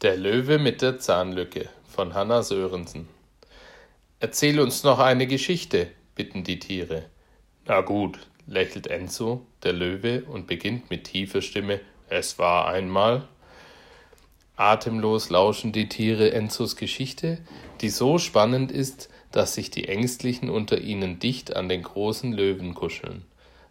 Der Löwe mit der Zahnlücke von Hanna Sörensen. Erzähl uns noch eine Geschichte, bitten die Tiere. Na gut, lächelt Enzo, der Löwe, und beginnt mit tiefer Stimme: Es war einmal. Atemlos lauschen die Tiere Enzos Geschichte, die so spannend ist, dass sich die Ängstlichen unter ihnen dicht an den großen Löwen kuscheln.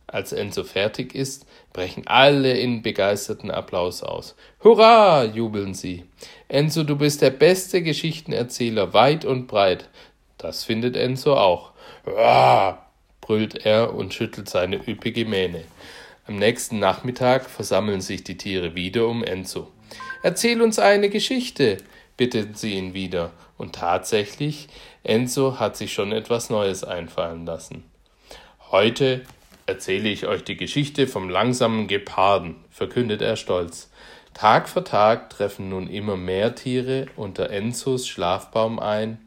Als Enzo fertig ist, brechen alle in begeisterten Applaus aus. Hurra! jubeln sie. Enzo, du bist der beste Geschichtenerzähler weit und breit. Das findet Enzo auch. Hurra! brüllt er und schüttelt seine üppige Mähne. Am nächsten Nachmittag versammeln sich die Tiere wieder um Enzo. Erzähl uns eine Geschichte, bitten sie ihn wieder. Und tatsächlich, Enzo hat sich schon etwas Neues einfallen lassen. Heute erzähle ich euch die Geschichte vom langsamen Geparden, verkündet er stolz. Tag für Tag treffen nun immer mehr Tiere unter Enzos Schlafbaum ein,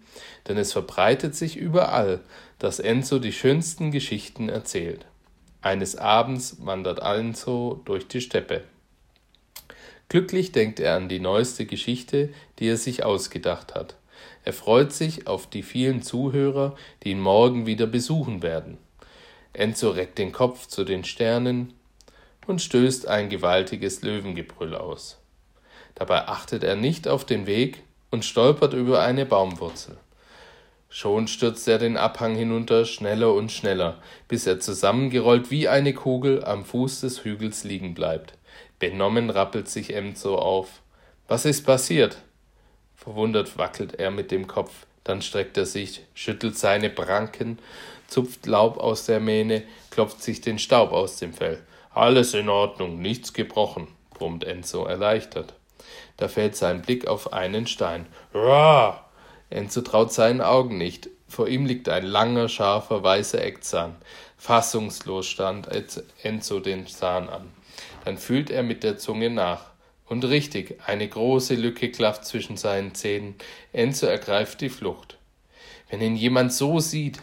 denn es verbreitet sich überall, dass Enzo die schönsten Geschichten erzählt. Eines Abends wandert Enzo durch die Steppe. Glücklich denkt er an die neueste Geschichte, die er sich ausgedacht hat. Er freut sich auf die vielen Zuhörer, die ihn morgen wieder besuchen werden. Enzo reckt den Kopf zu den Sternen und stößt ein gewaltiges Löwengebrüll aus. Dabei achtet er nicht auf den Weg und stolpert über eine Baumwurzel. Schon stürzt er den Abhang hinunter schneller und schneller, bis er zusammengerollt wie eine Kugel am Fuß des Hügels liegen bleibt. Benommen rappelt sich Enzo auf. Was ist passiert? Verwundert wackelt er mit dem Kopf. Dann streckt er sich, schüttelt seine Pranken, zupft Laub aus der Mähne, klopft sich den Staub aus dem Fell. Alles in Ordnung, nichts gebrochen, brummt Enzo erleichtert. Da fällt sein Blick auf einen Stein. Rah! Enzo traut seinen Augen nicht. Vor ihm liegt ein langer, scharfer, weißer Eckzahn. Fassungslos stand Enzo den Zahn an. Dann fühlt er mit der Zunge nach. Und richtig, eine große Lücke klafft zwischen seinen Zähnen. Enzo ergreift die Flucht. Wenn ihn jemand so sieht,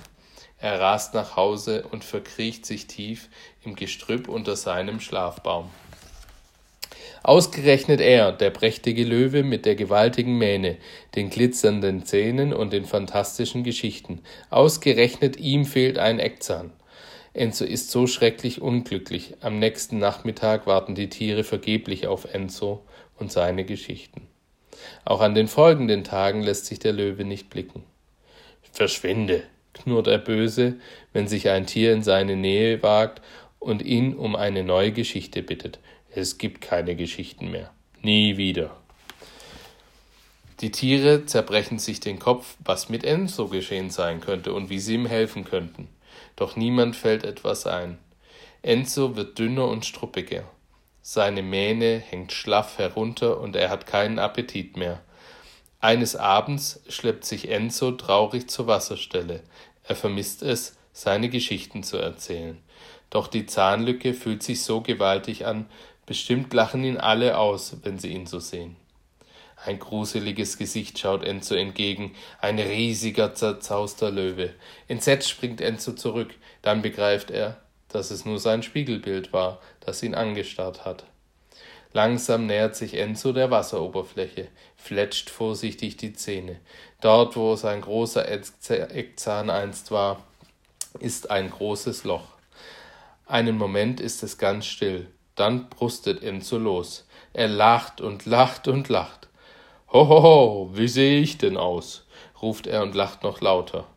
er rast nach Hause und verkriecht sich tief im Gestrüpp unter seinem Schlafbaum. Ausgerechnet er, der prächtige Löwe mit der gewaltigen Mähne, den glitzernden Zähnen und den fantastischen Geschichten, ausgerechnet ihm fehlt ein Eckzahn. Enzo ist so schrecklich unglücklich. Am nächsten Nachmittag warten die Tiere vergeblich auf Enzo und seine Geschichten. Auch an den folgenden Tagen lässt sich der Löwe nicht blicken. Verschwinde, knurrt er böse, wenn sich ein Tier in seine Nähe wagt und ihn um eine neue Geschichte bittet. Es gibt keine Geschichten mehr. Nie wieder. Die Tiere zerbrechen sich den Kopf, was mit Enzo geschehen sein könnte und wie sie ihm helfen könnten doch niemand fällt etwas ein. Enzo wird dünner und struppiger. Seine Mähne hängt schlaff herunter und er hat keinen Appetit mehr. Eines Abends schleppt sich Enzo traurig zur Wasserstelle. Er vermisst es, seine Geschichten zu erzählen. Doch die Zahnlücke fühlt sich so gewaltig an, bestimmt lachen ihn alle aus, wenn sie ihn so sehen. Ein gruseliges Gesicht schaut Enzo entgegen, ein riesiger, zerzauster Löwe. Entsetzt springt Enzo zurück, dann begreift er, dass es nur sein Spiegelbild war, das ihn angestarrt hat. Langsam nähert sich Enzo der Wasseroberfläche, fletscht vorsichtig die Zähne. Dort, wo sein großer Eckzahn einst war, ist ein großes Loch. Einen Moment ist es ganz still, dann brustet Enzo los. Er lacht und lacht und lacht. Hohoho, wie sehe ich denn aus? ruft er und lacht noch lauter.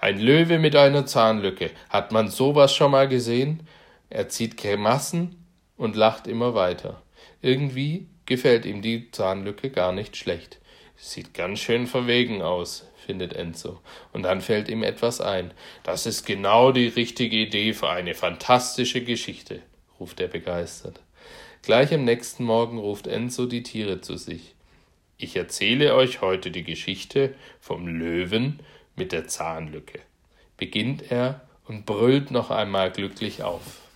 Ein Löwe mit einer Zahnlücke. Hat man sowas schon mal gesehen? Er zieht Grimassen und lacht immer weiter. Irgendwie gefällt ihm die Zahnlücke gar nicht schlecht. Sieht ganz schön verwegen aus, findet Enzo. Und dann fällt ihm etwas ein. Das ist genau die richtige Idee für eine fantastische Geschichte, ruft er begeistert. Gleich am nächsten Morgen ruft Enzo die Tiere zu sich. Ich erzähle euch heute die Geschichte vom Löwen mit der Zahnlücke. Beginnt er und brüllt noch einmal glücklich auf.